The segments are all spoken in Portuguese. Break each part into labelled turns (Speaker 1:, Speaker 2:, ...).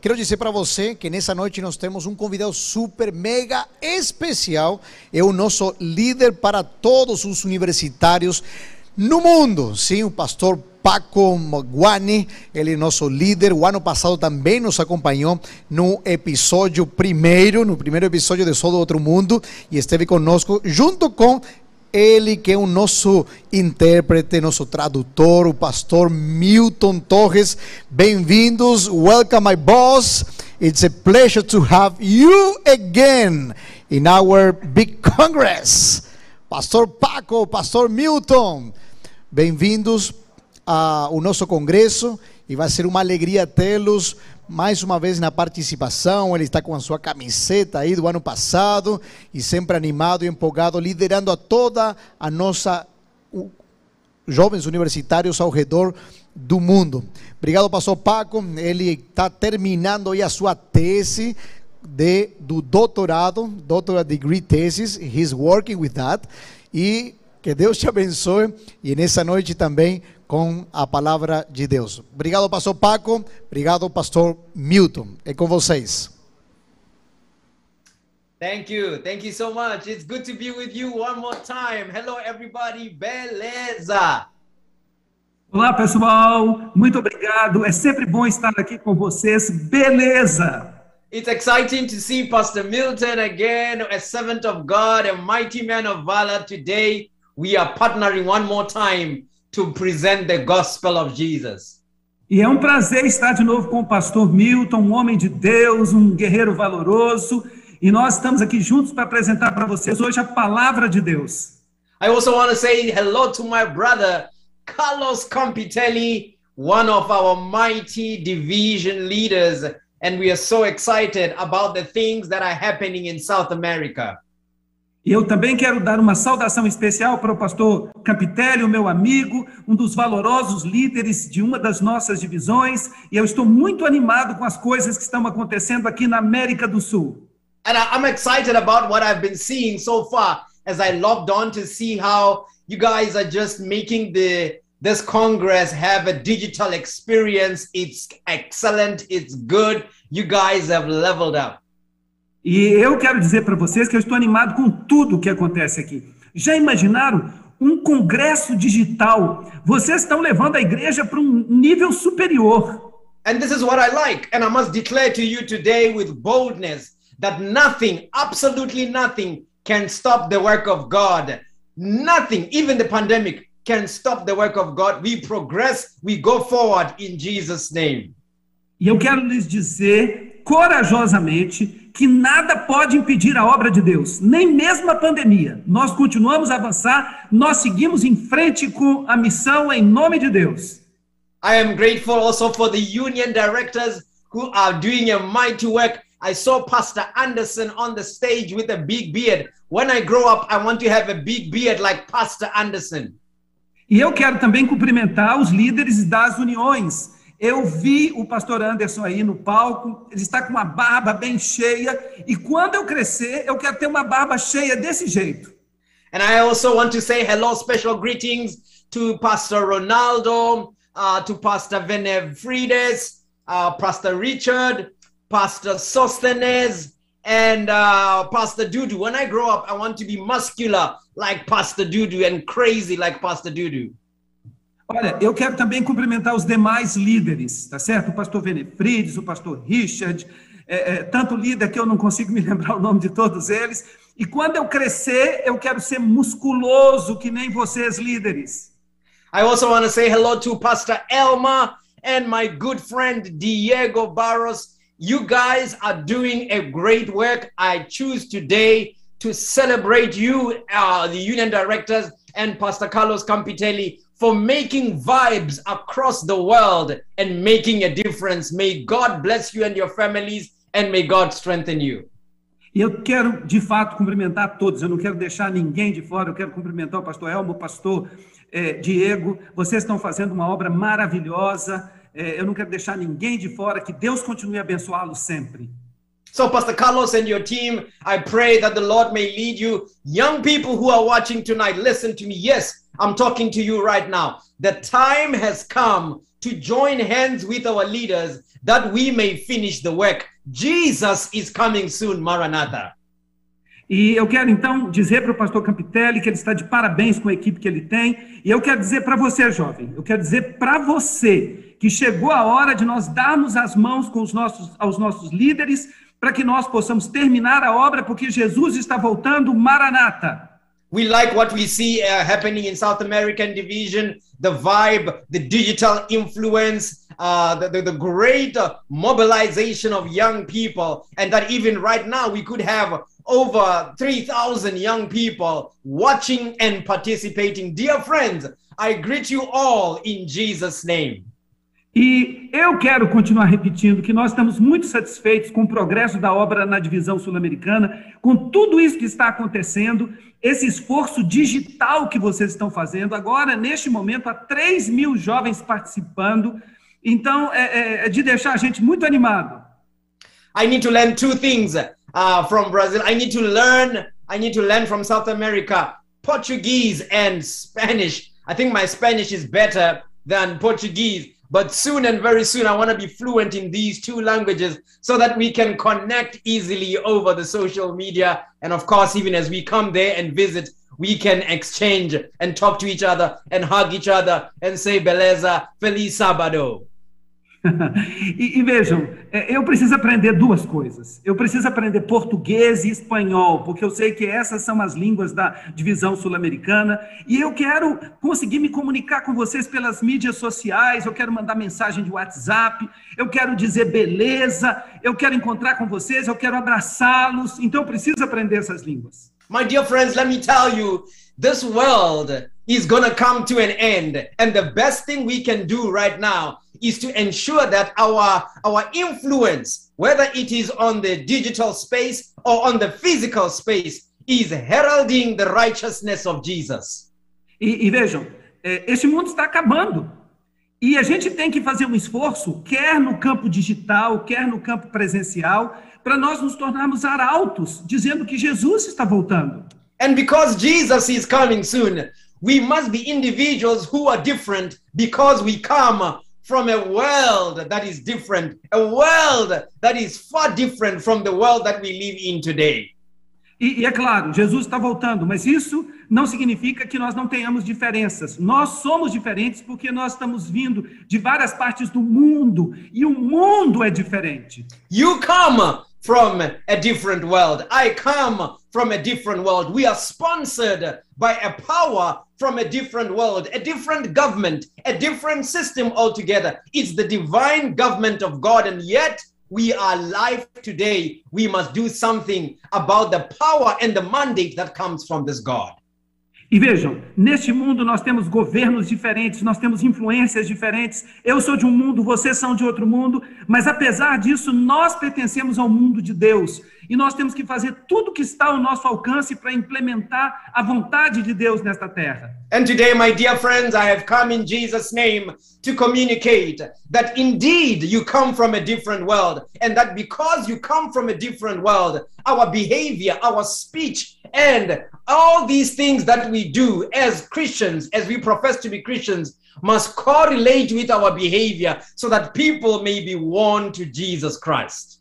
Speaker 1: Quero dizer para você que nessa noite nós temos um convidado super, mega especial. É o nosso líder para todos os universitários no mundo. Sim, o pastor Paco Guani, ele é nosso líder. O ano passado também nos acompanhou no episódio primeiro, no primeiro episódio de Só do Outro Mundo, e esteve conosco junto com ele que é o nosso intérprete, nosso tradutor, o pastor Milton Torres. Bem-vindos. Welcome, my boss. It's a pleasure to have you again in our big congress. Pastor Paco, Pastor Milton, bem-vindos ao nosso congresso e vai ser uma alegria tê-los mais uma vez na participação. Ele está com a sua camiseta aí do ano passado e sempre animado e empolgado, liderando a toda a nossa jovens universitários ao redor do mundo. Obrigado, pastor Paco. Ele está terminando aí a sua tese de, do doutorado, doctorate degree thesis. He's working with that. E que Deus te abençoe. E nessa noite também com a palavra de Deus. Obrigado, pastor Paco. Obrigado, pastor Milton. É com vocês.
Speaker 2: Thank you. Thank you so much. It's good to be with you one more time. Hello, everybody. Beleza.
Speaker 3: Olá, pessoal. Muito obrigado. É sempre bom estar aqui com vocês. Beleza.
Speaker 2: It's exciting to see Pastor Milton again, a servant of God, a mighty man of valor. Today, we are partnering one more time to present the gospel of Jesus.
Speaker 3: E é um prazer estar de novo com o pastor Milton, um homem de Deus, um guerreiro valoroso, e nós estamos aqui juntos para apresentar para vocês hoje a palavra de Deus.
Speaker 2: I also want to say hello to my brother Carlos Compitelli, one of our mighty division leaders, and we are so excited about the things that are happening in South America.
Speaker 3: E eu também quero dar uma saudação especial para o pastor Capitelli, meu amigo, um dos valorosos líderes de uma das nossas divisões, e eu estou muito animado com as coisas que estão acontecendo aqui na América do Sul.
Speaker 2: And I'm excited about what I've been seeing so far as I logged on to see how you guys are just making the this congress have a digital experience. It's excellent, it's good. You guys have leveled up.
Speaker 3: E eu quero dizer para vocês que eu estou animado com tudo o que acontece aqui. Já imaginaram um congresso digital? Vocês estão levando a igreja para um nível superior.
Speaker 2: And this is what I like. And I must declare to you today with boldness that nothing, absolutely nothing, can stop the work of God. Nothing, even the pandemic, can stop the work of God. We progress, we go forward in Jesus' name.
Speaker 3: E eu quero lhes dizer corajosamente que nada pode impedir a obra de Deus, nem mesmo a pandemia. Nós continuamos a avançar, nós seguimos em frente com a missão em nome de Deus.
Speaker 2: I am grateful also for the union directors who are doing a mighty work. I saw Pastor Anderson on the stage with a big beard. When I grow up, I want to have a big beard like Pastor Anderson.
Speaker 3: E eu quero também cumprimentar os líderes das uniões. Eu vi o pastor Anderson aí no palco, ele está com uma barba bem cheia, e quando eu crescer, eu quero ter uma barba cheia desse jeito.
Speaker 2: And I also want to say hello, special greetings to Pastor Ronaldo, uh, to Pastor Venevrides, uh, Pastor Richard, Pastor Sostenes, and uh, Pastor Dudu. When I grow up, I want to be muscular like Pastor Dudu and crazy like Pastor Dudu.
Speaker 3: Olha, eu quero também cumprimentar os demais líderes, tá certo? O pastor Venefrides, o pastor Richard, é, é, tanto líder que eu não consigo me lembrar o nome de todos eles. E quando eu crescer, eu quero ser musculoso que nem vocês, líderes.
Speaker 2: I also want to say hello to Pastor Elma and my good friend Diego Barros. You guys are doing a great work. I choose today to celebrate you, uh, the union directors, and Pastor Carlos Campitelli for making vibes across the world and making a difference. May God bless you and your families, and may God strengthen you.
Speaker 3: E eu quero, de fato, cumprimentar todos. Eu não quero deixar ninguém de fora. Eu quero cumprimentar o pastor Elmo, o pastor eh, Diego. Vocês estão fazendo uma obra maravilhosa. Eh, eu não quero deixar ninguém de fora. Que Deus continue a abençoá-los sempre.
Speaker 2: So, Pastor Carlos and your team, I pray that the Lord may lead you. Young people who are watching tonight, listen to me. Yes, I'm talking to you right now. The time has come to join hands with our leaders that we may finish the work. Jesus is coming soon, Maranatha.
Speaker 3: E eu quero então dizer para o pastor Campitelli que ele está de parabéns com a equipe que ele tem. E eu quero dizer para você, jovem, eu quero dizer para você que chegou a hora de nós darmos as mãos com os nossos, aos nossos líderes para que nós possamos terminar a obra, porque Jesus está voltando, Maranata.
Speaker 2: We like what we see uh, happening in South American division, the vibe, the digital influence, uh, the, the, the great uh, mobilization of young people, and that even right now we could have over 3,000 young people watching and participating. Dear friends, I greet you all in Jesus' name.
Speaker 3: E eu quero continuar repetindo que nós estamos muito satisfeitos com o progresso da obra na divisão sul-americana, com tudo isso que está acontecendo, esse esforço digital que vocês estão fazendo. Agora, neste momento, há 3 mil jovens participando. Então, é, é, é de deixar a gente muito animado.
Speaker 2: I need to learn two things uh, from Brazil. I need to learn. I need to learn from South America Portuguese and Spanish. I think my Spanish is better than Portuguese. But soon and very soon, I want to be fluent in these two languages so that we can connect easily over the social media. And of course, even as we come there and visit, we can exchange and talk to each other and hug each other and say, Beleza, Feliz Sábado.
Speaker 3: e, e, vejam, é, eu preciso aprender duas coisas. Eu preciso aprender português e espanhol, porque eu sei que essas são as línguas da divisão sul-americana. E eu quero conseguir me comunicar com vocês pelas mídias sociais. Eu quero mandar mensagem de WhatsApp. Eu quero dizer beleza. Eu quero encontrar com vocês. Eu quero abraçá-los. Então eu preciso aprender essas línguas.
Speaker 2: My dear friends, let me tell you, this world is to come to an end. And the best thing we can do right now is to ensure that our, our influence, whether it is on the digital space or on the physical space, is heralding the righteousness of Jesus.
Speaker 3: E, e vejam, é, esse mundo está acabando. E a gente tem que fazer um esforço, quer no campo digital, quer no campo presencial, para nós nos tornarmos arautos, dizendo que Jesus está voltando.
Speaker 2: And because Jesus is coming soon, we must be individuals who are different because we come from a world that is different, a world that is far different from the world that we live in today.
Speaker 3: E, e, é claro, Jesus está voltando, mas isso não significa que nós não tenhamos diferenças. Nós somos diferentes porque nós estamos vindo de várias partes do mundo e o mundo é diferente.
Speaker 2: You come from a different world. I come from a different world. We are sponsored by a power from a different world, a different government, a different system altogether. It's the divine government of God, and yet we are alive today. We must do something about the power and the mandate that comes from this God.
Speaker 3: E vejam, neste mundo nós temos governos diferentes, nós temos influências diferentes. Eu sou de um mundo, vocês são de outro mundo, mas apesar disso, nós pertencemos ao mundo de Deus. E nós temos que fazer tudo que está ao nosso alcance para implementar a vontade de Deus nesta terra.
Speaker 2: And today, my dear friends, I have come in Jesus' name to communicate that indeed you come from a different world, and that because you come from a different world, our behavior, our speech, and all these things that we do as Christians, as we profess to be Christians, must correlate with our behavior so that people may be won to Jesus Christ.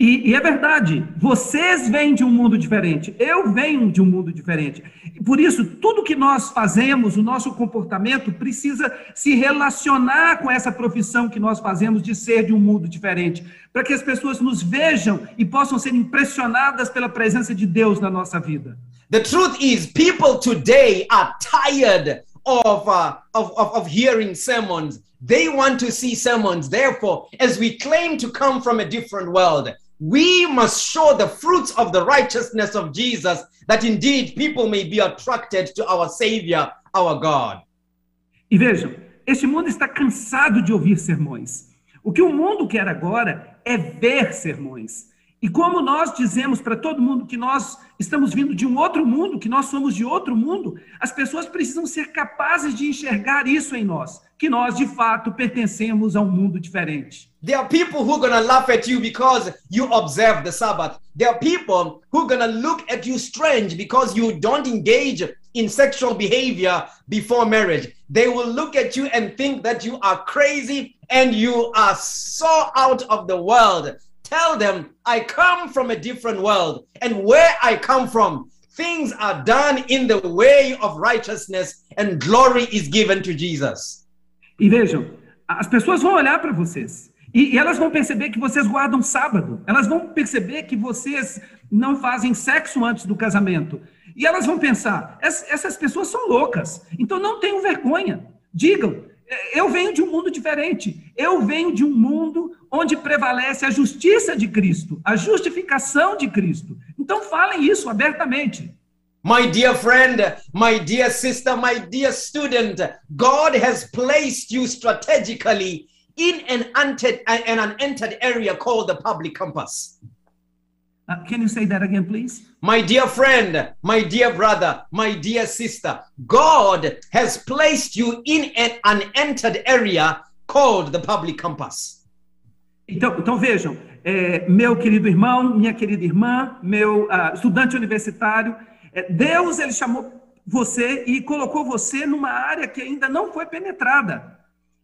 Speaker 3: E, e, é verdade, vocês vêm de um mundo diferente, eu venho de um mundo diferente. Por isso, tudo que nós fazemos, o nosso comportamento, precisa se relacionar com essa profissão que nós fazemos de ser de um mundo diferente, para que as pessoas nos vejam e possam ser impressionadas pela presença de Deus na nossa vida.
Speaker 2: The truth is, people today are tired of, uh, of, of, of hearing sermons. They want to see sermons. Therefore, as we claim to come from a different world, we must show the fruits of the righteousness of Jesus, that indeed people may be attracted to our Savior, our God.
Speaker 3: E vejam, este mundo está cansado de ouvir sermões. O que o mundo quer agora é ver sermões. E como nós dizemos para todo mundo que nós estamos vindo de um outro mundo, que nós somos de outro mundo, as pessoas precisam ser capazes de enxergar isso em nós, que nós de fato pertencemos a um mundo diferente.
Speaker 2: There are people who are to laugh at you because you observe the Sabbath. There are people who are to look at you strange because you don't engage in sexual behavior before marriage. They will look at you and think that you are crazy and you are so out of the world. Tell them, I come from a different world. And where I come from, things are done in the way of righteousness and glory is given to Jesus.
Speaker 3: E vejam, as pessoas vão olhar para vocês e, e elas vão perceber que vocês guardam sábado, elas vão perceber que vocês não fazem sexo antes do casamento. E elas vão pensar: "Ess- essas pessoas são loucas, então não tenham vergonha. Digam, eu venho de um mundo diferente. Eu venho de um mundo onde prevalece a justiça de Cristo, a justificação de Cristo. Então falem isso abertamente.
Speaker 2: My dear friend, my dear sister, my dear student, God has placed you strategically in an unentered, an unentered area called the public campus.
Speaker 3: Uh, can you say that again, please?
Speaker 2: My dear friend, my dear brother, my dear sister, God has placed you in an unentered area called the public campus.
Speaker 3: Então, então vejam, é, meu querido irmão, minha querida irmã, meu ah, estudante universitário, é, Deus ele chamou você e colocou você numa área que ainda não foi penetrada.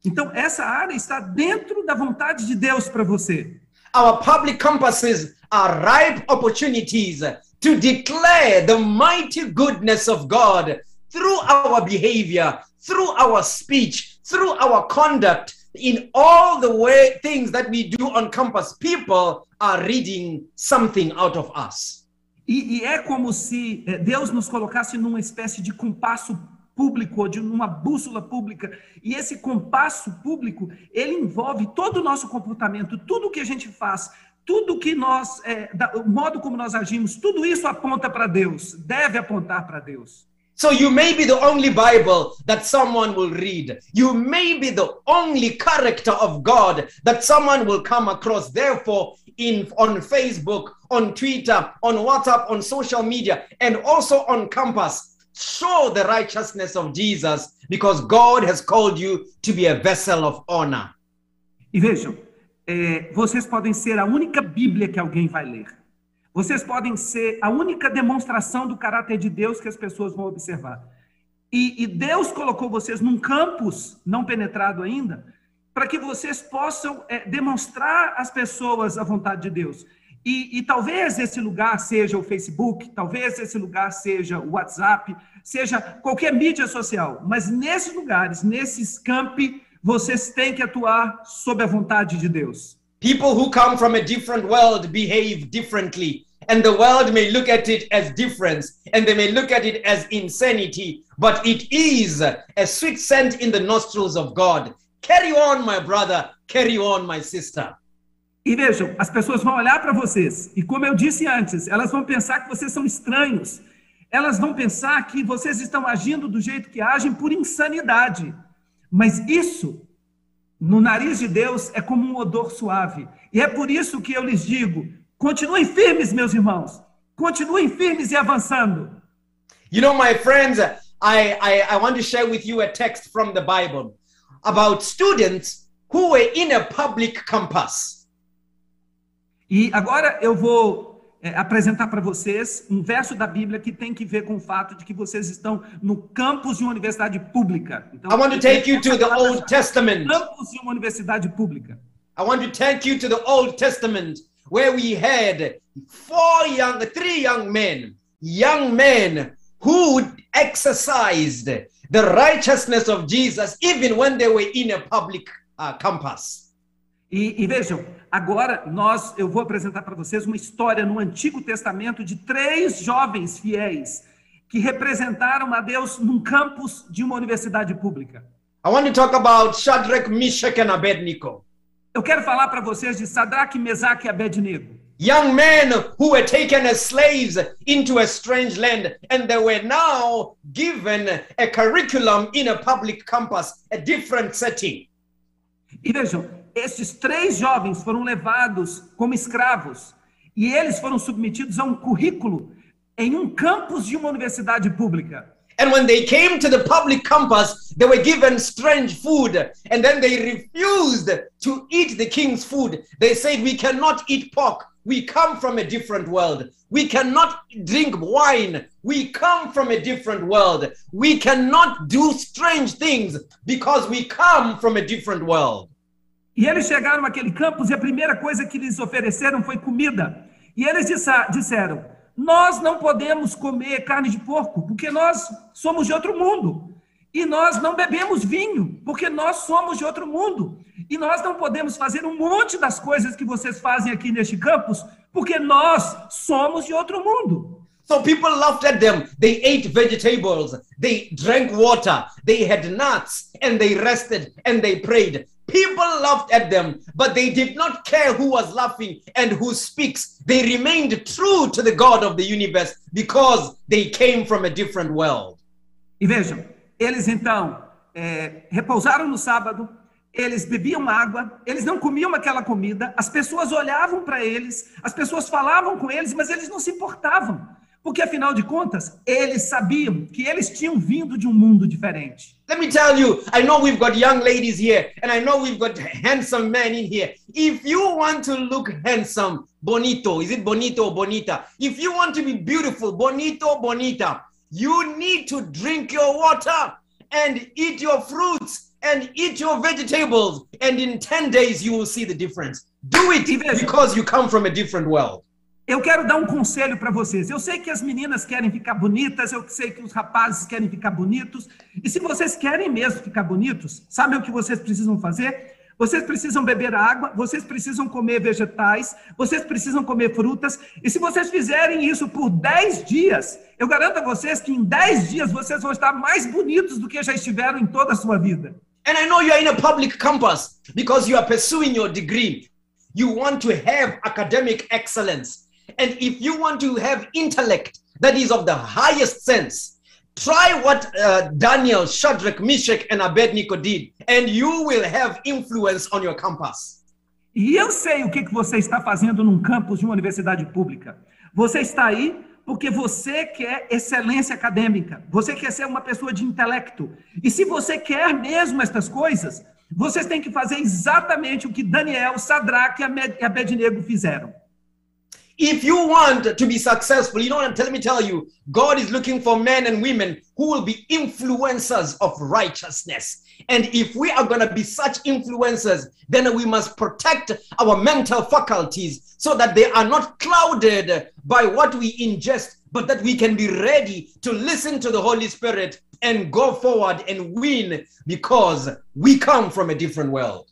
Speaker 3: Então essa área está dentro da vontade de Deus para você.
Speaker 2: Our public campuses are ripe opportunities to declare the mighty goodness of God through our behavior, through our speech, through our conduct, in all the way things that we do on campus. People are reading something out of us.
Speaker 3: E, e é como se eh, Deus nos colocasse numa espécie de compasso público, ou de uma bússola pública. E esse compasso público, ele envolve todo o nosso comportamento, tudo que a gente faz, tudo que nós, é, o modo como nós agimos, tudo isso aponta para Deus, deve apontar para Deus.
Speaker 2: So you may be the only Bible that someone will read. You may be the only character of God that someone will come across. Therefore, in on Facebook, on Twitter, on WhatsApp, on social media, and also on campus, show the righteousness of Jesus because God has called you to be a vessel of honor.
Speaker 3: E vejam, é, vocês podem ser a única Bíblia que alguém vai ler. Vocês podem ser a única demonstração do caráter de Deus que as pessoas vão observar. E, e Deus colocou vocês num campus não penetrado ainda, para que vocês possam é, demonstrar às pessoas a vontade de Deus. E, e talvez esse lugar seja o Facebook, talvez esse lugar seja o WhatsApp, seja qualquer mídia social, mas nesses lugares, nesses campi, vocês têm que atuar sob a vontade de Deus.
Speaker 2: People who come from a different world behave differently, and the world may look at it as difference, and they may look at it as insanity, but it is a sweet scent in the nostrils of God. Carry on, my brother. Carry on, my sister.
Speaker 3: E vejam, as pessoas vão olhar para vocês, e como eu disse antes, elas vão pensar que vocês são estranhos. Elas vão pensar que vocês estão agindo do jeito que agem por insanidade. Mas isso, no nariz de Deus, é como um odor suave. E é por isso que eu lhes digo: continuem firmes, meus irmãos. Continuem firmes e avançando.
Speaker 2: You know, my friends, I, I, I want to share with you a text from the Bible about students who were in a public campus.
Speaker 3: E agora eu vou é, apresentar para vocês um verso da Bíblia que tem que ver com o fato de que vocês estão no campus de uma universidade pública. Então,
Speaker 2: I want to take you to the Old Testament.
Speaker 3: campus de uma universidade pública.
Speaker 2: I want to take you to the Old Testament where we had four young, three young men, young men who exercised the righteousness of Jesus even when they were in a public uh, campus.
Speaker 3: E, e vejam, agora nós eu vou apresentar para vocês uma história no Antigo Testamento de três jovens fiéis que representaram a Deus num campus de uma universidade pública.
Speaker 2: I want to talk about Shadrach, Meshach, and Abednego.
Speaker 3: Eu quero falar para vocês de Sadraque, Mesaque e Abednego.
Speaker 2: Young men who were taken as slaves into a strange land, and they were now given a curriculum in a public campus, a different setting.
Speaker 3: E vejam, esses três jovens foram levados como escravos E eles foram submetidos a um currículo em um campus de uma universidade pública.
Speaker 2: And when they came to the public campus, they were given strange food. And then they refused to eat the king's food. They said, We cannot eat pork. We come from a different world. We cannot drink wine. We come from a different world. We cannot do strange things because we come from a different world.
Speaker 3: E eles chegaram àquele campus e a primeira coisa que lhes ofereceram foi comida. E eles disseram: Nós não podemos comer carne de porco, porque nós somos de outro mundo. E nós não bebemos vinho, porque nós somos de outro mundo. E nós não podemos fazer um monte das coisas que vocês fazem aqui neste campus, porque nós somos de outro mundo.
Speaker 2: So people laughed at them. They ate vegetables, they drank water, they had nuts, and they rested and they prayed. People laughed at them, but they did not care who was laughing and who speaks. They remained true to the God of the universe because they came from a different world.
Speaker 3: E vejam, eles então é, repousaram no sábado, eles bebiam água, eles não comiam aquela comida, as pessoas olhavam para eles, as pessoas falavam com eles, mas eles não se importavam, porque afinal de contas, eles sabiam que eles tinham vindo de um mundo diferente.
Speaker 2: Let me tell you, I know we've got young ladies here, and I know we've got handsome men in here. If you want to look handsome, bonito, is it bonito or bonita? If you want to be beautiful, bonito, bonita, you need to drink your water and eat your fruits and eat your vegetables, and in 10 days you will see the difference. Do it because you come from a different world.
Speaker 3: Eu quero dar um conselho para vocês. Eu sei que as meninas querem ficar bonitas, eu sei que os rapazes querem ficar bonitos. E se vocês querem mesmo ficar bonitos, sabem o que vocês precisam fazer? Vocês precisam beber água, vocês precisam comer vegetais, vocês precisam comer frutas. E se vocês fizerem isso por 10 dias, eu garanto a vocês que em 10 dias vocês vão estar mais bonitos do que já estiveram em toda a sua vida.
Speaker 2: And I know you're in a public campus because you are pursuing your degree. You want to have academic excellence. And if you want to have intellect that is of the highest sense, try what uh, Daniel, Shadrach, Meshach, and Abednego did, and you will have influence on your campus.
Speaker 3: E eu sei o que, você está fazendo num campus de uma universidade pública. Você está aí porque você quer excelência acadêmica, você quer ser uma pessoa de intelecto. E se você quer mesmo estas coisas, vocês têm que fazer exatamente o que Daniel, Sadraque e Abednego fizeram.
Speaker 2: If you want to be successful, you know what? Let me tell you, God is looking for men and women who will be influencers of righteousness. And if we are going to be such influencers, then we must protect our mental faculties so that they are not clouded by what we ingest, but that we can be ready to listen to the Holy Spirit and go forward and win because we come from a different world.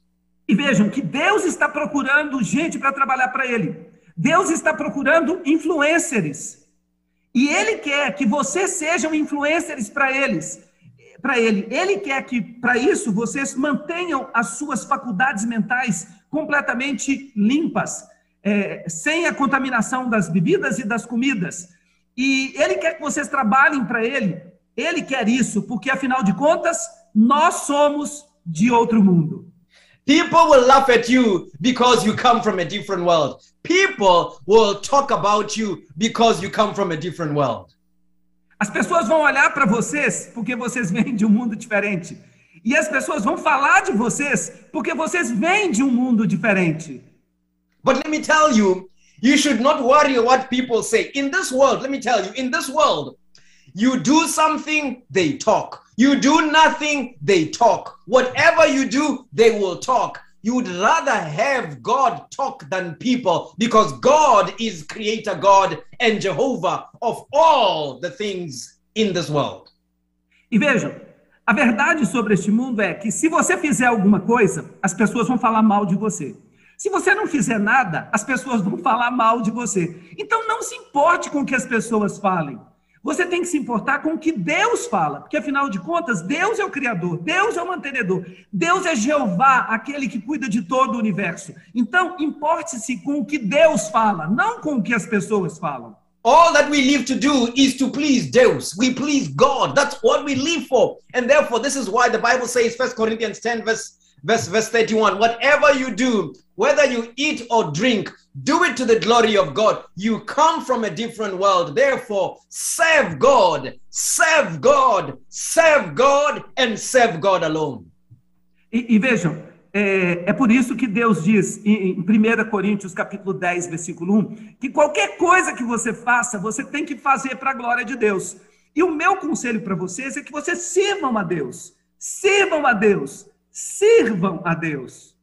Speaker 3: E vejam que Deus está procurando gente para trabalhar para Ele. Deus está procurando influencers. E Ele quer que vocês sejam influencers para eles. Para Ele. Ele quer que, para isso, vocês mantenham as suas faculdades mentais completamente limpas, é, sem a contaminação das bebidas e das comidas. E Ele quer que vocês trabalhem para Ele. Ele quer isso, porque, afinal de contas, nós somos de outro mundo.
Speaker 2: People will laugh at you because you come from a different world. People will talk about you because you come from a different world.
Speaker 3: As pessoas vão olhar para vocês porque vocês vêm de um mundo diferente. E as pessoas vão falar de vocês porque vocês vêm de um mundo diferente.
Speaker 2: But let me tell you, you should not worry what people say. In this world, let me tell you, in this world, you do something, they talk. You do nothing, they talk. Whatever you do, they will talk. You would rather have God talk than people because God is creator God and Jehovah of all the things in this world.
Speaker 3: E vejam, a verdade sobre este mundo é que se você fizer alguma coisa, as pessoas vão falar mal de você. Se você não fizer nada, as pessoas vão falar mal de você. Então não se importe com o que as pessoas falem. Você tem que se importar com o que Deus fala, porque afinal de contas, Deus é o Criador, Deus é o mantenedor, Deus é Jeová, aquele que cuida de todo o universo. Então, importe-se com o que Deus fala, não com o que as pessoas falam.
Speaker 2: All that we live to do is to please Deus. We please God. That's what we live for. And therefore, this is why the Bible says, 1 Corinthians 10, verse verse, verse 31. Whatever you do, whether you eat or drink, do it to the glory of God. You come from a different world. Therefore, serve God, serve God, serve God, and serve God alone.
Speaker 3: E, e vejam, é, é por isso que Deus diz em, em 1 Coríntios capítulo 10, versículo 1, que qualquer coisa que você faça, você tem que fazer para a glória de Deus. E o meu conselho para vocês é que vocês sirvam a Deus. Sirvam a Deus. Sirvam a Deus.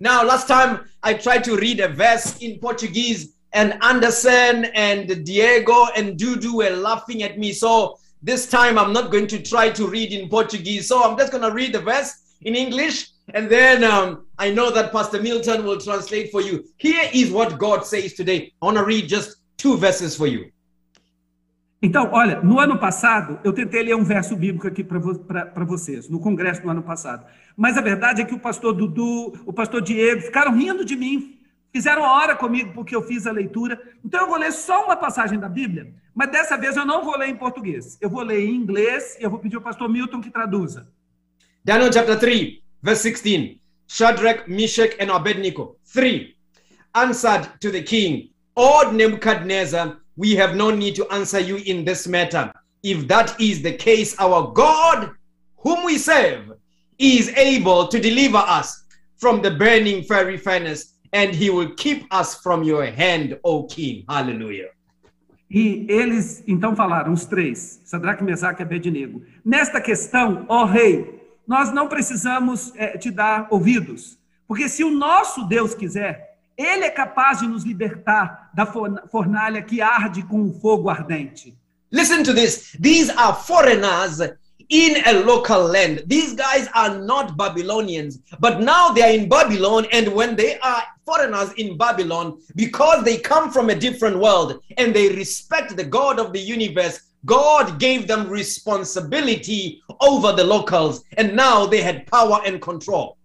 Speaker 2: Now, last time I tried to read a verse in Portuguese, and Anderson and Diego and Dudu were laughing at me. So this time I'm not going to try to read in Portuguese. So I'm just going to read the verse in English, and then um, I know that Pastor Milton will translate for you. Here is what God says today. I want to read just two verses for you.
Speaker 3: Então, olha, no ano passado, eu tentei ler um verso bíblico aqui para vo vocês, no congresso do ano passado. Mas a verdade é que o pastor Dudu, o pastor Diego ficaram rindo de mim, fizeram hora comigo porque eu fiz a leitura. Então, eu vou ler só uma passagem da Bíblia, mas dessa vez eu não vou ler em português. Eu vou ler em inglês e eu vou pedir ao pastor Milton que traduza.
Speaker 2: Daniel chapter 3, verse 16. Shadrach, Meshach, and Abednego, three, answered to the king, O Nebuchadnezzar, we have no need to answer you in this matter. If that is the case, our God, whom we serve, is able to deliver us from the burning fiery furnace, and he will keep us from your hand, O king. Hallelujah.
Speaker 3: E eles então falaram, os três, Sadraque, Mesaque e Abednego, nesta questão, ó rei, nós não precisamos é, te dar ouvidos, porque se o nosso Deus quiser, ele é capaz de nos libertar da fornalha que arde com o fogo ardente.
Speaker 2: Listen to this. These are foreigners in a local land. These guys are not Babylonians, but now they are in Babylon. And when they are foreigners in Babylon, because they come from a different world and they respect the God of the universe, God gave them responsibility over the locals. And now they had power and control.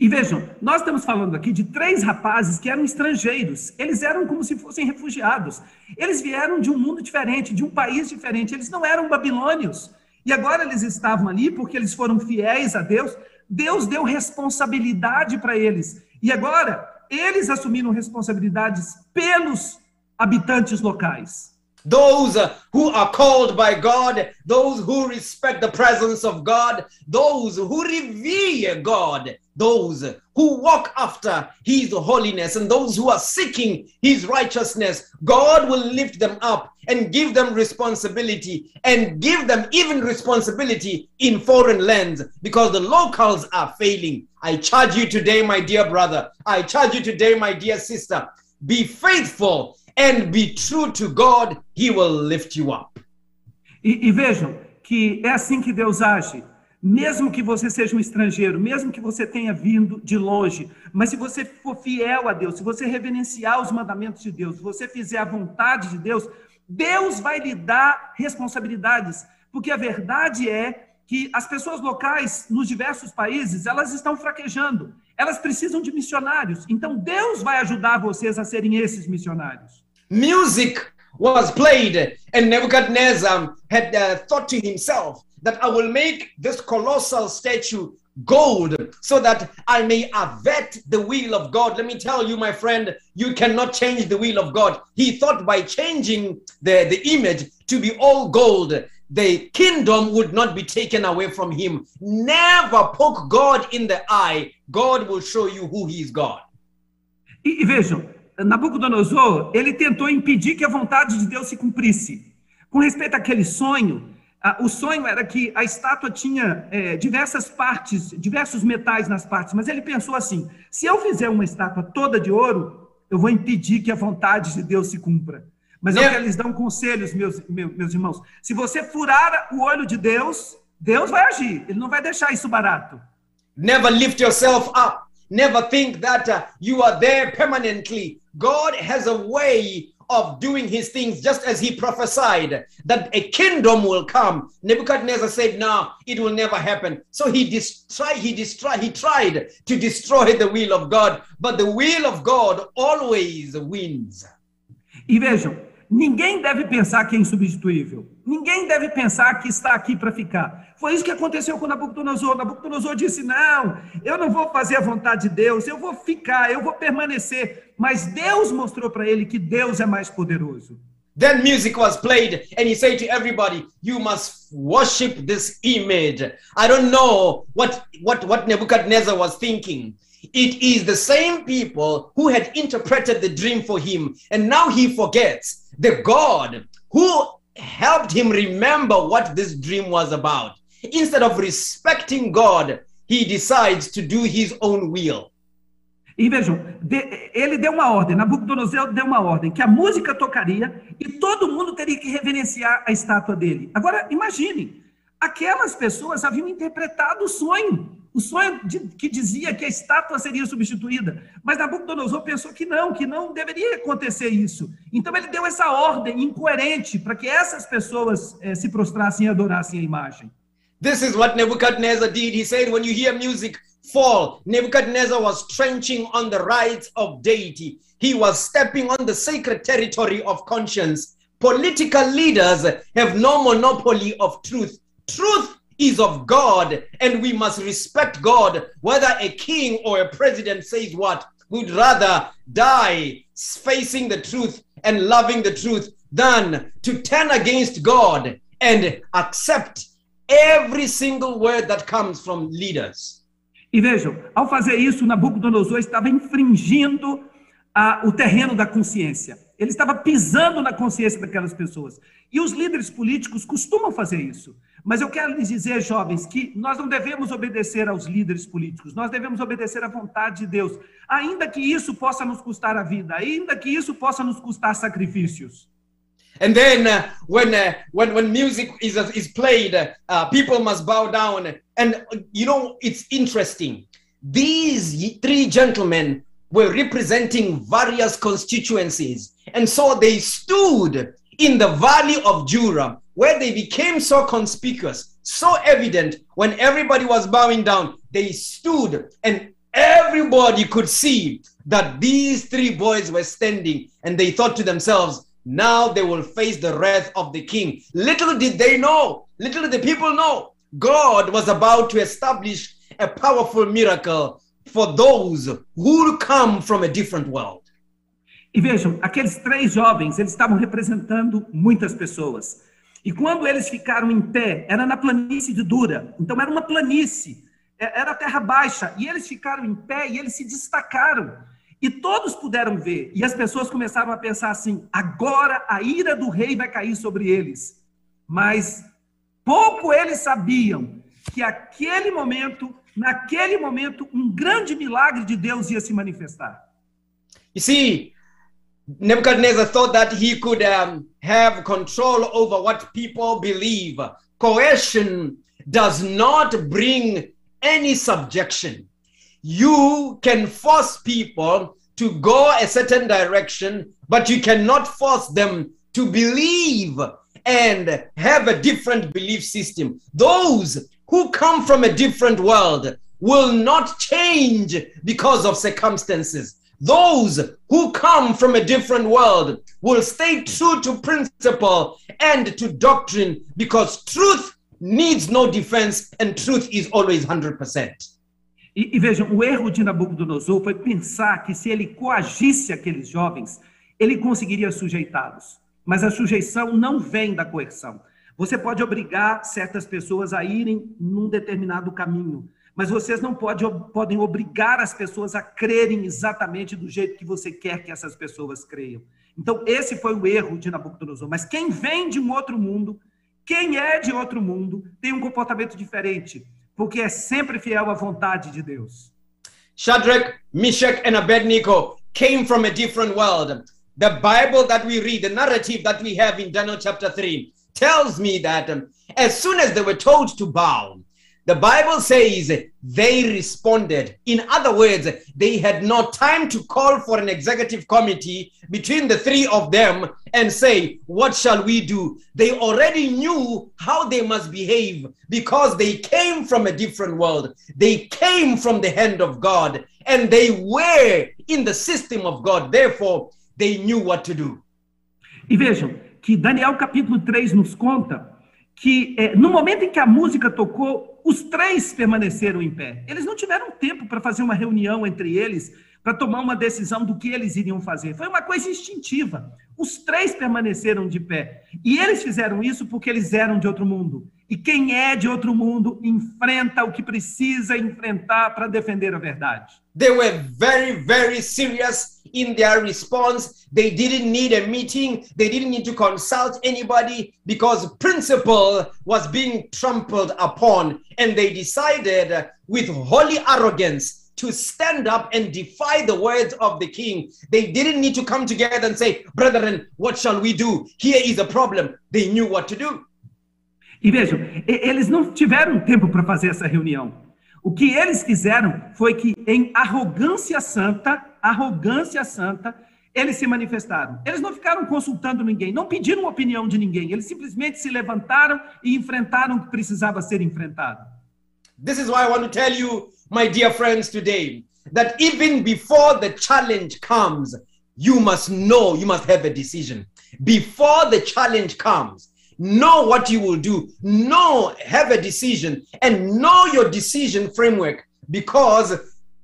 Speaker 3: E vejam, nós estamos falando aqui de três rapazes que eram estrangeiros. Eles eram como se fossem refugiados. Eles vieram de um mundo diferente, de um país diferente. Eles não eram babilônios. E agora eles estavam ali porque eles foram fiéis a Deus. Deus deu responsabilidade para eles. E agora eles assumiram responsabilidades pelos habitantes locais.
Speaker 2: Those who are called by God, those who respect the presence of God, those who revere God, those who walk after his holiness, and those who are seeking his righteousness, God will lift them up and give them responsibility and give them even responsibility in foreign lands because the locals are failing. I charge you today, my dear brother. I charge you today, my dear sister. Be faithful and be true to God, He will lift you up.
Speaker 3: E, e, vejam que é assim que Deus age. Mesmo que você seja um estrangeiro, mesmo que você tenha vindo de longe, mas se você for fiel a Deus, se você reverenciar os mandamentos de Deus, se você fizer a vontade de Deus, Deus vai lhe dar responsabilidades, porque a verdade é que as pessoas locais nos diversos países, elas estão fraquejando. Elas precisam de missionários. Então Deus vai ajudar vocês a serem esses missionários.
Speaker 2: Music was played and Nebuchadnezzar had uh, thought to himself that I will make this colossal statue gold so that I may avert the will of God. Let me tell you, my friend, you cannot change the will of God. He thought by changing the, the image to be all gold, the kingdom would not be taken away from him. Never poke God in the eye. God will show you who he is God.
Speaker 3: Vejam, Nabucodonosor, ele tentou impedir que a vontade de Deus se cumprisse. Com respeito àquele sonho, o sonho era que a estátua tinha é, diversas partes, diversos metais nas partes, mas ele pensou assim: se eu fizer uma estátua toda de ouro, eu vou impedir que a vontade de Deus se cumpra. Mas eu quero lhes dar um conselho, meus, meus, meus irmãos. Se você furar o olho de Deus, Deus vai agir. Ele não vai deixar isso barato.
Speaker 2: Never lift yourself up. Never think that uh, you are there permanently. God has a way of doing his things just as he prophesied that a kingdom will come. Nebuchadnezzar said, No, it will never happen. So he destroyed, he destroyed, he tried to destroy the will of God, but the will of God always wins.
Speaker 3: E vejam, ninguém deve pensar que é insubstituível. Ninguém deve pensar que está aqui para ficar. Foi isso que aconteceu com Nabucodonosor. Nabucodonosor disse: Não, eu não vou fazer a vontade de Deus, eu vou ficar, eu vou permanecer. Mas Deus mostrou para ele que Deus é mais poderoso.
Speaker 2: Then music was played, and he said to everybody, "You must worship this image." I don't know what what what Nebuchadnezzar was thinking. It is the same people who had interpreted the dream for him, and now he forgets the God who helped him remember what this dream was about. Instead of respecting God, he decides to do his own will.
Speaker 3: E vejam, de, ele deu uma ordem, Nabucodonosor deu uma ordem, que a música tocaria e todo mundo teria que reverenciar a estátua dele. Agora, imagine, aquelas pessoas haviam interpretado o sonho, o sonho de, que dizia que a estátua seria substituída. Mas Nabucodonosor pensou que não, que não deveria acontecer isso. Então ele deu essa ordem incoerente para que essas pessoas eh, se prostrassem e adorassem a imagem.
Speaker 2: This is what Nebuchadnezzar did. He said, when you hear music fall, Nebuchadnezzar was trenching on the rights of deity. He was stepping on the sacred territory of conscience. Political leaders have no monopoly of truth. Truth is of God, and we must respect God, whether a king or a president says what. We'd rather die facing the truth and loving the truth than to turn against God and accept every single word that comes from leaders.
Speaker 3: E vejam, ao fazer isso, Nabucodonosor estava infringindo a, o terreno da consciência. Ele estava pisando na consciência daquelas pessoas. E os líderes políticos costumam fazer isso. Mas eu quero lhes dizer, jovens, que nós não devemos obedecer aos líderes políticos, nós devemos obedecer à vontade de Deus, ainda que isso possa nos custar a vida, ainda que isso possa nos custar sacrifícios.
Speaker 2: And then uh, when, uh, when when music is uh, is played, uh, people must bow down. And uh, you know it's interesting. These three gentlemen were representing various constituencies, and so they stood in the valley of Jura, where they became so conspicuous, so evident. When everybody was bowing down, they stood, and everybody could see that these three boys were standing, and they thought to themselves now they will face the wrath of the king. Little did they know, little did the people know, God was about to establish a powerful miracle for those who come from a different world.
Speaker 3: E vejam, aqueles três jovens, eles estavam representando muitas pessoas. E quando eles ficaram em pé, era na planície de Dura. Então era uma planície, era terra baixa. E eles ficaram em pé e eles se destacaram. E todos puderam ver. E as pessoas começaram a pensar assim: agora a ira do rei vai cair sobre eles. Mas pouco eles sabiam que aquele momento, naquele momento, um grande milagre de Deus ia se manifestar.
Speaker 2: You see, Nebuchadnezzar thought that he could um, have control over what people believe. Coercion does not bring any subjection. You can force people to go a certain direction, but you cannot force them to believe and have a different belief system. Those who come from a different world will not change because of circumstances. Those who come from a different world will stay true to principle and to doctrine because truth needs no defense and truth is always 100%.
Speaker 3: E, e, vejam, o erro de Nabucodonosor foi pensar que se ele coagisse aqueles jovens, ele conseguiria sujeitá-los. Mas a sujeição não vem da coerção. Você pode obrigar certas pessoas a irem num determinado caminho, mas vocês não pode, podem obrigar as pessoas a crerem exatamente do jeito que você quer que essas pessoas creiam. Então, esse foi o erro de Nabucodonosor. Mas quem vem de um outro mundo, quem é de outro mundo, tem um comportamento diferente porque é sempre fiel à vontade de Deus.
Speaker 2: Shadrach, Meshach, and Abednego came from a different world. The Bible that we read, the narrative that we have in Daniel chapter 3, tells me that um, as soon as they were told to bow, the Bible says they responded. In other words, they had no time to call for an executive committee between the three of them and say, What shall we do? They already knew how they must behave because they came from a different world. They came from the hand of God and they were in the system of God. Therefore, they knew what to do.
Speaker 3: E vejam que Daniel capítulo 3 nos conta que é, no momento em que a música tocou, os três permaneceram em pé. Eles não tiveram tempo para fazer uma reunião entre eles, para tomar uma decisão do que eles iriam fazer. Foi uma coisa instintiva. Os três permaneceram de pé. E eles fizeram isso porque eles eram de outro mundo. E quem é de outro mundo enfrenta o que precisa enfrentar para defender a verdade.
Speaker 2: They were very, very serious in their response. They didn't need a meeting. They didn't need to consult anybody because principle was being trampled upon. And they decided with holy arrogance to stand up and defy the words of the king. They didn't need to come together and say, Brethren, what shall we do? Here is a problem. They knew what to do.
Speaker 3: E vejam, eles não tiveram tempo para fazer essa reunião. O que eles fizeram foi que, em arrogância santa, arrogância santa, eles se manifestaram. Eles não ficaram consultando ninguém, não pediram opinião de ninguém. Eles simplesmente se levantaram e enfrentaram o que precisava ser enfrentado.
Speaker 2: This is why I want to tell you, my dear friends, today, that even before the challenge comes, you must know, you must have a decision. Before the challenge comes, know what you will do, know, have a decision, and know your decision framework because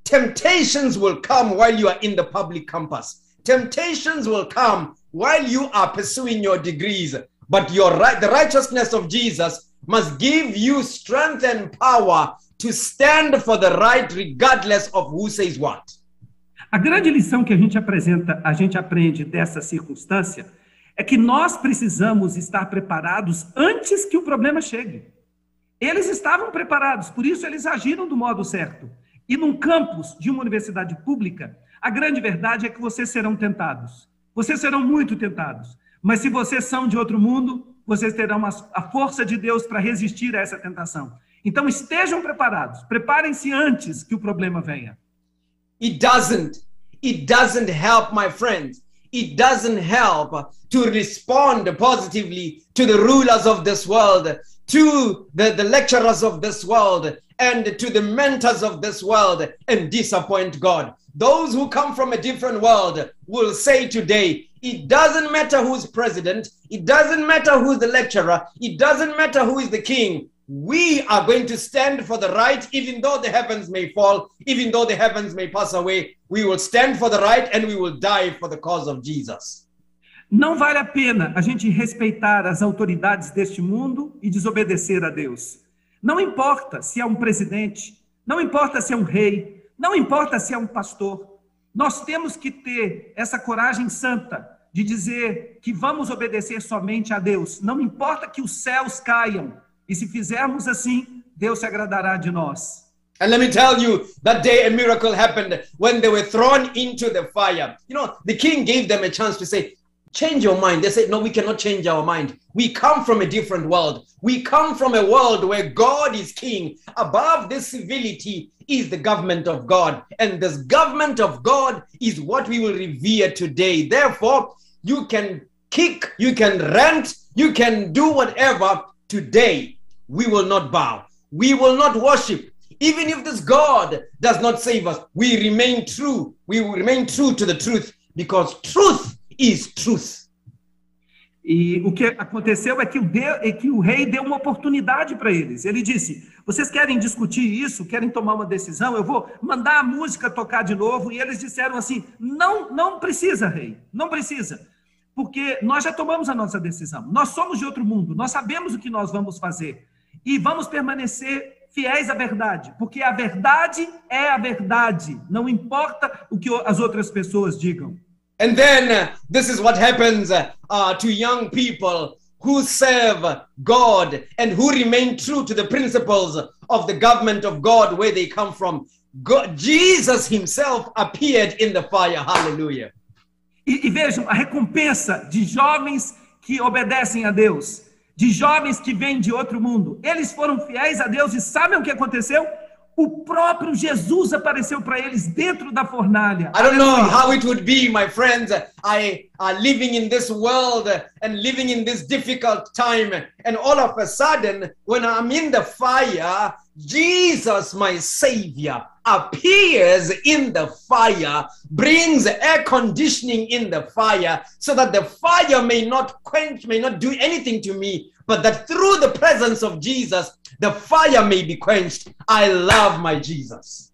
Speaker 2: temptations will come while you are in the public campus. Temptations will come while you are pursuing your degrees, but your right, the righteousness of Jesus must give you strength and power to stand for the right regardless of who says what.
Speaker 3: A grande lição que a gente apresenta, a gente aprende dessa circunstância é que nós precisamos estar preparados antes que o problema chegue. Eles estavam preparados, por isso eles agiram do modo certo. E num campus de uma universidade pública, a grande verdade é que vocês serão tentados. Vocês serão muito tentados. Mas se vocês são de outro mundo, vocês terão a força de Deus para resistir a essa tentação. Então estejam preparados. Preparem-se antes que o problema venha.
Speaker 2: It doesn't. It doesn't help, my friends. it doesn't help to respond positively to the rulers of this world, to the, the lecturers of this world, and to the mentors of this world and disappoint God. Those who come from a different world will say today, it doesn't matter who's president, it doesn't matter who's the lecturer, it doesn't matter who is the king. we are going to stand for the right, even though the heavens may fall, even though the heavens may pass away. We will stand for the right and we will die for the cause of Jesus.
Speaker 3: Não vale a pena a gente respeitar as autoridades deste mundo e desobedecer a Deus. Não importa se é um presidente, não importa se é um rei, não importa se é um pastor. Nós temos que ter essa coragem santa de dizer que vamos obedecer somente a Deus. Não importa que os céus caiam, E se fizermos assim, Deus se agradará de nós.
Speaker 2: And let me tell you, that day a miracle happened when they were thrown into the fire. You know, the king gave them a chance to say, Change your mind. They said, No, we cannot change our mind. We come from a different world. We come from a world where God is king. Above this civility is the government of God. And this government of God is what we will revere today. Therefore, you can kick, you can rant, you can do whatever today we will not bow. We will not worship. Even if this God does not save us, we remain true. We will remain true to the truth because truth is truth.
Speaker 3: E o que aconteceu é que, o, de, é que o rei deu uma oportunidade para eles. Ele disse: Vocês querem discutir isso? Querem tomar uma decisão? Eu vou mandar a música tocar de novo. E eles disseram assim: Não, não precisa, rei, não precisa. Porque nós já tomamos a nossa decisão. Nós somos de outro mundo, nós sabemos o que nós vamos fazer e vamos permanecer fiéis à verdade, porque a verdade é a verdade, não importa o que as outras pessoas digam.
Speaker 2: And then uh, this is what happens uh, uh, to young people who serve God and who remain true to the principles of the government of God where they come from. God, Jesus himself appeared in the fire. Hallelujah.
Speaker 3: E, e vejam a recompensa de jovens que obedecem a Deus de jovens que vêm de outro mundo. Eles foram fiéis a Deus e sabem o que aconteceu? O próprio Jesus apareceu para eles dentro da fornalha.
Speaker 2: I don't know how it would be, my friends. I are living in this world and living in this difficult time, and all of a sudden, when I'm in the fire, Jesus, my Savior, appears in the fire, brings air conditioning in the fire, so that the fire may not quench, may not do anything to me, but that through the presence of Jesus, the fire may be quenched. I love my Jesus.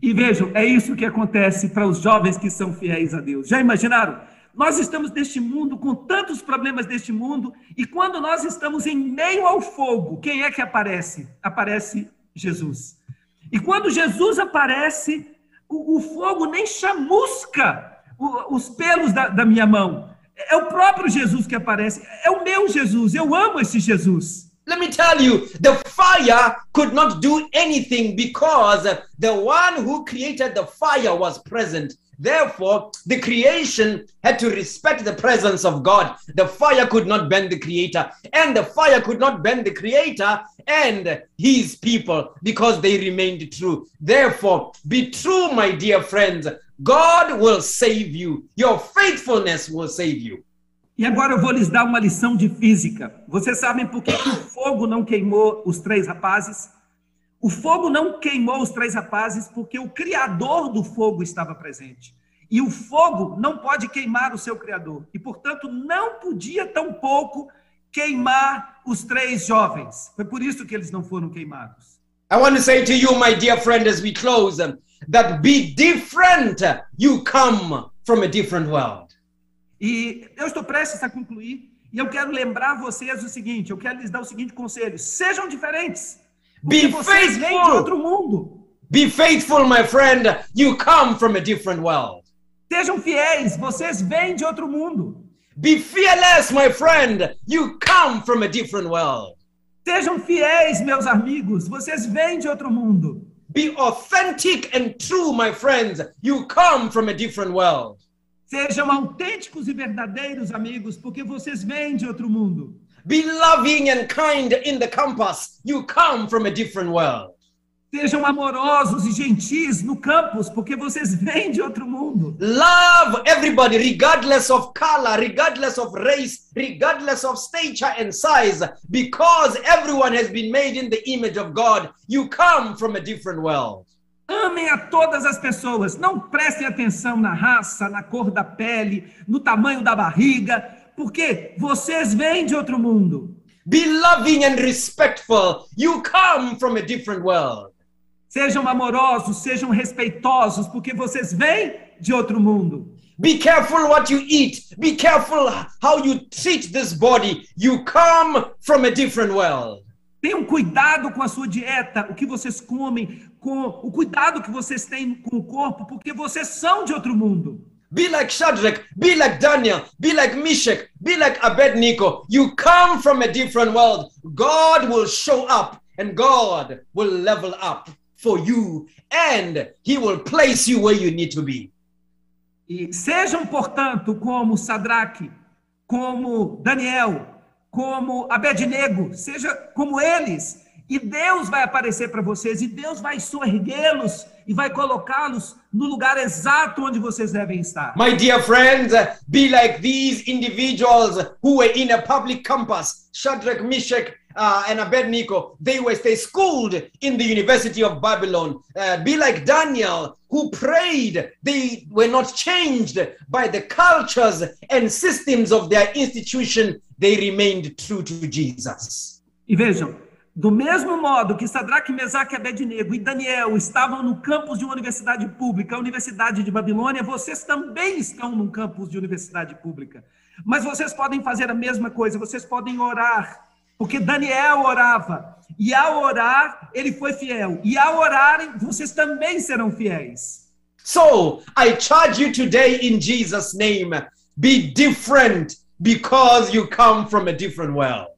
Speaker 3: E vejam, é isso que acontece para os jovens que são fiéis a Deus. Já imaginaram? Nós estamos neste mundo com tantos problemas deste mundo, e quando nós estamos em meio ao fogo, quem é que aparece? Aparece Jesus. E quando Jesus aparece, o, o fogo nem chamusca os pelos da, da minha mão. É o próprio Jesus que aparece. É o meu Jesus. Eu amo esse Jesus.
Speaker 2: Let me tell you, the fire could not do anything because the one who created the fire was present. Therefore, the creation had to respect the presence of God. The fire could not bend the creator, and the fire could not bend the creator and his people because they remained true. Therefore, be true, my dear friends. God will save you. Your faithfulness will save you.
Speaker 3: E agora eu vou lhes dar uma lição de física. Vocês sabem por que, que o fogo não queimou os três rapazes? O fogo não queimou os três rapazes porque o criador do fogo estava presente. E o fogo não pode queimar o seu criador. E, portanto, não podia tampouco queimar os três jovens. Foi por isso que eles não foram queimados.
Speaker 2: I want to say to you, my dear friend, as we close, that be different. You come from a different world.
Speaker 3: E eu estou prestes a concluir. E eu quero lembrar vocês o seguinte: eu quero lhes dar o seguinte conselho: sejam diferentes. Porque
Speaker 2: Be
Speaker 3: vocês vêm de
Speaker 2: faithful.
Speaker 3: outro mundo.
Speaker 2: Be faithful, my friend. You come from a different world.
Speaker 3: Sejam fiéis, vocês vêm de outro mundo.
Speaker 2: Be fearless, my friend. You come from a different world.
Speaker 3: Sejam fiéis, meus amigos, vocês vêm de outro mundo.
Speaker 2: Be authentic and true, my friends. You come from a different world.
Speaker 3: Sejam autênticos e verdadeiros, amigos, porque vocês vêm de outro mundo.
Speaker 2: Be loving and kind in the campus. You come from a different world.
Speaker 3: Sejam amorosos e gentis no campus, porque vocês vêm de outro mundo.
Speaker 2: Love everybody, regardless of color, regardless of race, regardless of stature and size, because everyone has been made in the image of God. You come from a different world.
Speaker 3: Amem a todas as pessoas. Não prestem atenção na raça, na cor da pele, no tamanho da barriga, porque vocês vêm de outro mundo.
Speaker 2: Be loving and respectful. You come from a different world.
Speaker 3: Sejam amorosos, sejam respeitosos, porque vocês vêm de outro mundo.
Speaker 2: Be careful what you eat. Be careful how you treat this body. You come from a different world.
Speaker 3: Tenham cuidado com a sua dieta, o que vocês comem, com o cuidado que vocês têm com o corpo, porque vocês são de outro mundo.
Speaker 2: Be like Shadrach, be like Daniel, be like Meshach, be like Abednego. You come from a different world. God will show up and God will level up for you and he will place you where you need to be.
Speaker 3: E sejam, portanto, como Sadraque, como Daniel, como Abednego, seja como eles. E Deus vai aparecer para vocês, e Deus vai soerguê-los e vai colocá-los no lugar exato onde vocês devem estar.
Speaker 2: My dear friends, be like these individuals who were in a public campus, Shadrach, Meshach, uh, and Abednego. They were they schooled in the University of Babylon. Uh, be like Daniel, who prayed. They were not changed by the cultures and systems of their institution. They remained true to Jesus.
Speaker 3: E vejam, do mesmo modo que Sadraque, Mesaque, Abednego e Daniel estavam no campus de uma universidade pública, a Universidade de Babilônia, vocês também estão num campus de universidade pública. Mas vocês podem fazer a mesma coisa, vocês podem orar, porque Daniel orava, e ao orar, ele foi fiel, e ao orarem, vocês também serão fiéis.
Speaker 2: So I charge you today in Jesus' name be different because you come from a different world.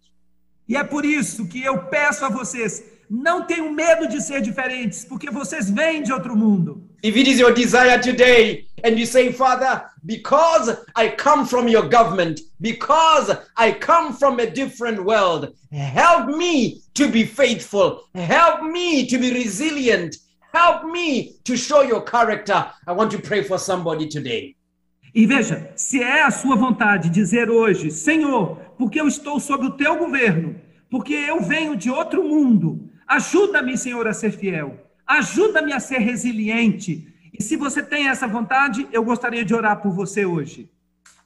Speaker 3: E é por isso que eu peço a vocês, não tenham medo de ser diferentes, porque vocês vêm de outro mundo.
Speaker 2: If it is your desire today and you say, Father, because I come from your government, because I come from a different world, help me to be faithful, help me to be resilient, help me to show your character. I want to pray for somebody today.
Speaker 3: E veja, se é a sua vontade dizer hoje, Senhor, porque eu estou sob o teu governo, porque eu venho de outro mundo, ajuda-me, Senhor, a ser fiel, ajuda-me a ser resiliente. E se você tem essa vontade, eu gostaria de orar por você hoje.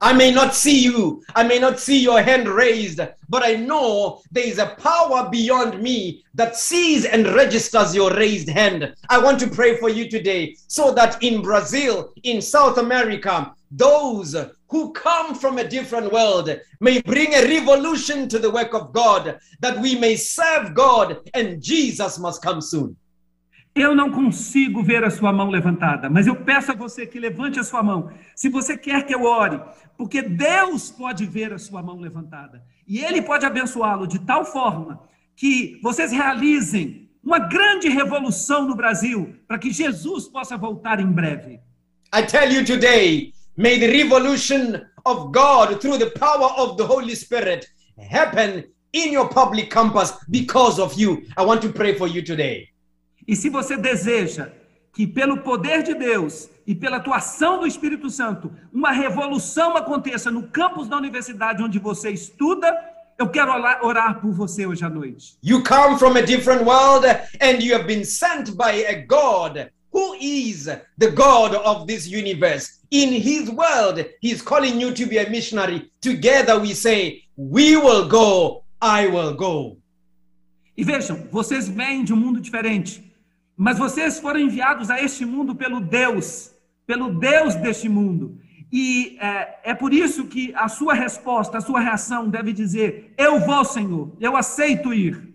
Speaker 2: I may not see you, I may not see your hand raised, but I know there is a power beyond me that sees and registers your raised hand. I want to pray for you today so that in Brazil, in South America, those who come from a different world may bring a revolution to the work of God, that we may serve God and Jesus must come soon.
Speaker 3: Eu não consigo ver a sua mão levantada, mas eu peço a você que levante a sua mão. Se você quer que eu ore, porque Deus pode ver a sua mão levantada e Ele pode abençoá-lo de tal forma que vocês realizem uma grande revolução no Brasil para que Jesus possa voltar em breve.
Speaker 2: I tell you today, may the revolution of God through the power of the Holy Spirit happen in your public campus because of you. I want to pray for you today.
Speaker 3: E se você deseja que, pelo poder de Deus e pela atuação do Espírito Santo, uma revolução aconteça no campus da universidade onde você estuda, eu quero orar, por você hoje à noite.
Speaker 2: You come from a different world and you have been sent by a God who is the God of this universe. In his world, he's calling you to be a missionary. Together we say, We will go, I will go.
Speaker 3: E vejam, vocês vêm de um mundo diferente, mas vocês foram enviados a este mundo pelo Deus, pelo Deus deste mundo. E é, é por isso que a sua resposta, a sua reação deve dizer: Eu vou, Senhor, eu aceito ir.